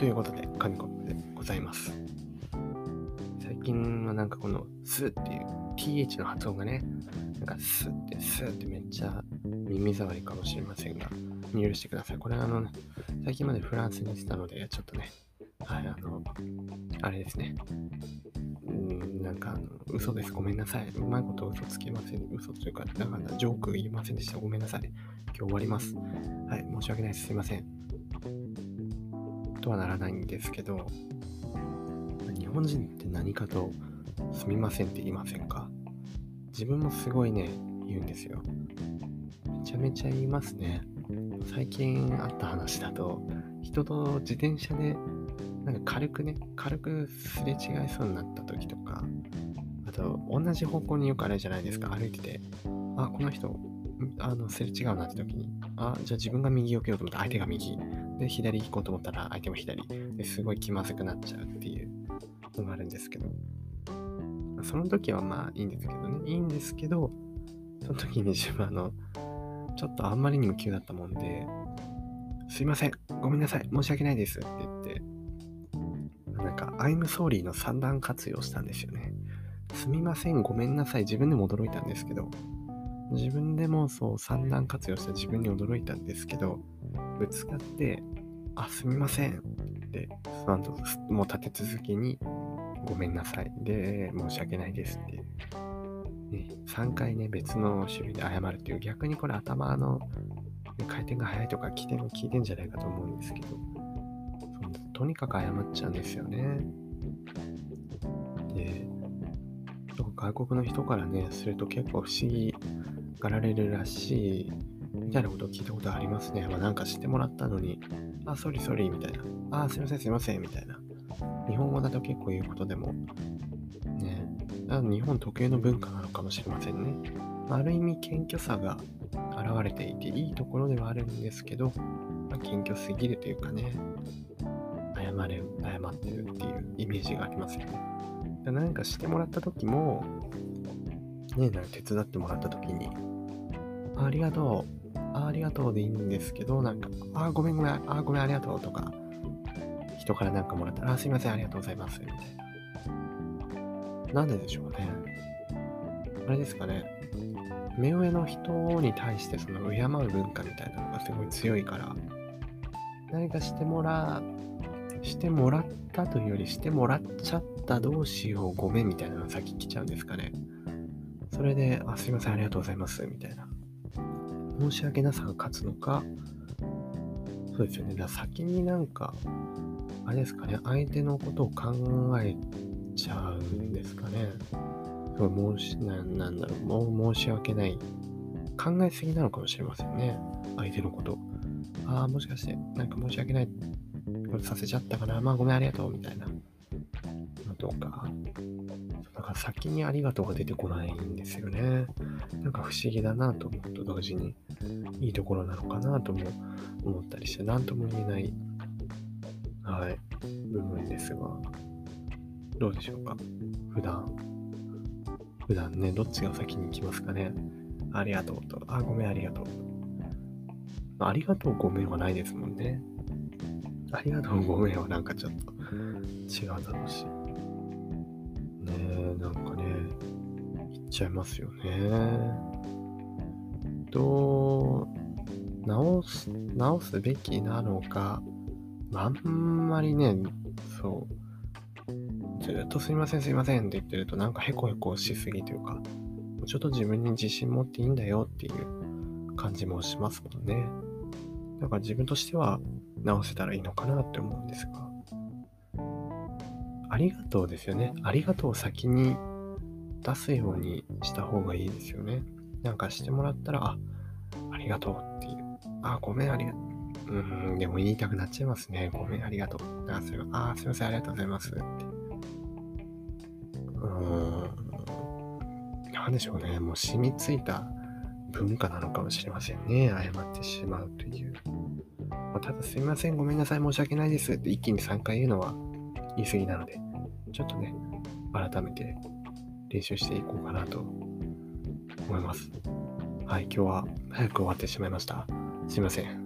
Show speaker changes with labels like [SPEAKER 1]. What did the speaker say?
[SPEAKER 1] ということで、紙コップでございます。最近はなんかこのスーっていう TH の発音がね、なんかスってスってめっちゃ耳障りかもしれませんが、許してください。これあの、最近までフランスにしてたので、ちょっとね、はい、あの、あれですね。うん、なんか、嘘です。ごめんなさい。うまいこと嘘つけません。嘘というか、だからジョーク言いませんでした。ごめんなさい。今日終わります。はい、申し訳ないです。すいません。とはならないんですけど、日本人って何かとすみませんって言いませんか？自分もすごいね、言うんですよ。めちゃめちゃ言いますね。最近あった話だと、人と自転車でなんか軽くね、軽くすれ違いそうになった時とか、あと同じ方向によくあるじゃないですか、歩いてて、あ、この人、あの、すれ違うなって時に、あ、じゃあ自分が右避けようと思ったら相手が右、で、左行こうと思ったら相手も左、ですごい気まずくなっちゃうっていうのがあるんですけど、その時はまあいいんですけどね、いいんですけど、その時に自分あの、ちょっとあんまりにも急だったもんで、すいません、ごめんなさい、申し訳ないですって言って、なんか、I'm sorry の三段活用したんですよね。すみません、ごめんなさい、自分でも驚いたんですけど、自分でもそう三段活用した自分に驚いたんですけど、ぶつかって、あ、すみませんって、その後、もう立て続けに、ごめんなさい。で、申し訳ないですって。ね、3回ね、別の種類で謝るっていう、逆にこれ頭の、ね、回転が速いとか、起点が効いてんじゃないかと思うんですけど、とにかく謝っちゃうんですよね。で、外国の人からね、すると結構不思議がられるらしい、みたいなことを聞いたことありますね。まあ、なんかしてもらったのに、あ、ソリソリみたいな。あ、すいませんすいませんみたいな。日本語だと結構言うことでも、ね、日本特有の文化なのかもしれませんね。ある意味謙虚さが現れていていいところではあるんですけど、まあ、謙虚すぎるというかね、謝れ、謝ってるっていうイメージがありますよね。何かしてもらった時も、ね、なんか手伝ってもらった時に、あありがとう、あありがとうでいいんですけど、なんか、あごめんごめん、あごめんありがとうとか、人からなんかもらったら、あすいません、ありがとうございます、みたいな。なんででしょうね。あれですかね。目上の人に対してその敬う文化みたいなのがすごい強いから、何かしてもらしてもらったというよりしてもらっちゃったどうしようごめんみたいなのが先来ちゃうんですかね。それで、あ、すいません、ありがとうございます、みたいな。申し訳なさが勝つのか、そうですよね。だ先になんか、あれですかね、相手のことを考えちゃうんですかね。すごい申し、ななんだろう、もう申し訳ない。考えすぎなのかもしれませんね。相手のこと。ああ、もしかして、なんか申し訳ないことさせちゃったかな。まあごめんありがとうみたいなのとか。だから先にありがとうが出てこないんですよね。なんか不思議だなと思うと同時にいいところなのかなとも思ったりして、何とも言えない、はい、部分ですが、どうでしょうか？普段、普段ね、どっちが先に行きますかね？ありがとうと、あ、ごめんありがとう。ありがとうごめんはないですもんね。ありがとうごめんはなんかちょっと違うだろうし。なんかね、言っちゃいますよね。どう、直す、直すべきなのか、あんまりね、そう、ずっとすいませんすいませんって言ってるとなんかヘコヘコしすぎというか、ちょっと自分に自信持っていいんだよっていう感じもしますもんね。だから自分としては直せたらいいのかなって思うんですが。ありがとうですよね。ありがとうを先に出すようにした方がいいですよね。なんかしてもらったら、あ、ありがとうっていう。あ、ごめん、ありがとう。うん、でも言いたくなっちゃいますね。ごめん、ありがとう。あ、それあすいません、ありがとうございます。って。うーん。なんでしょうね。もう染みついた文化なのかもしれませんね。謝ってしまうという。まあ、ただすいません、ごめんなさい、申し訳ないですって一気に3回言うのは言い過ぎなので、ちょっとね、改めて練習していこうかなと思います。はい、今日は早く終わってしまいました。すいません。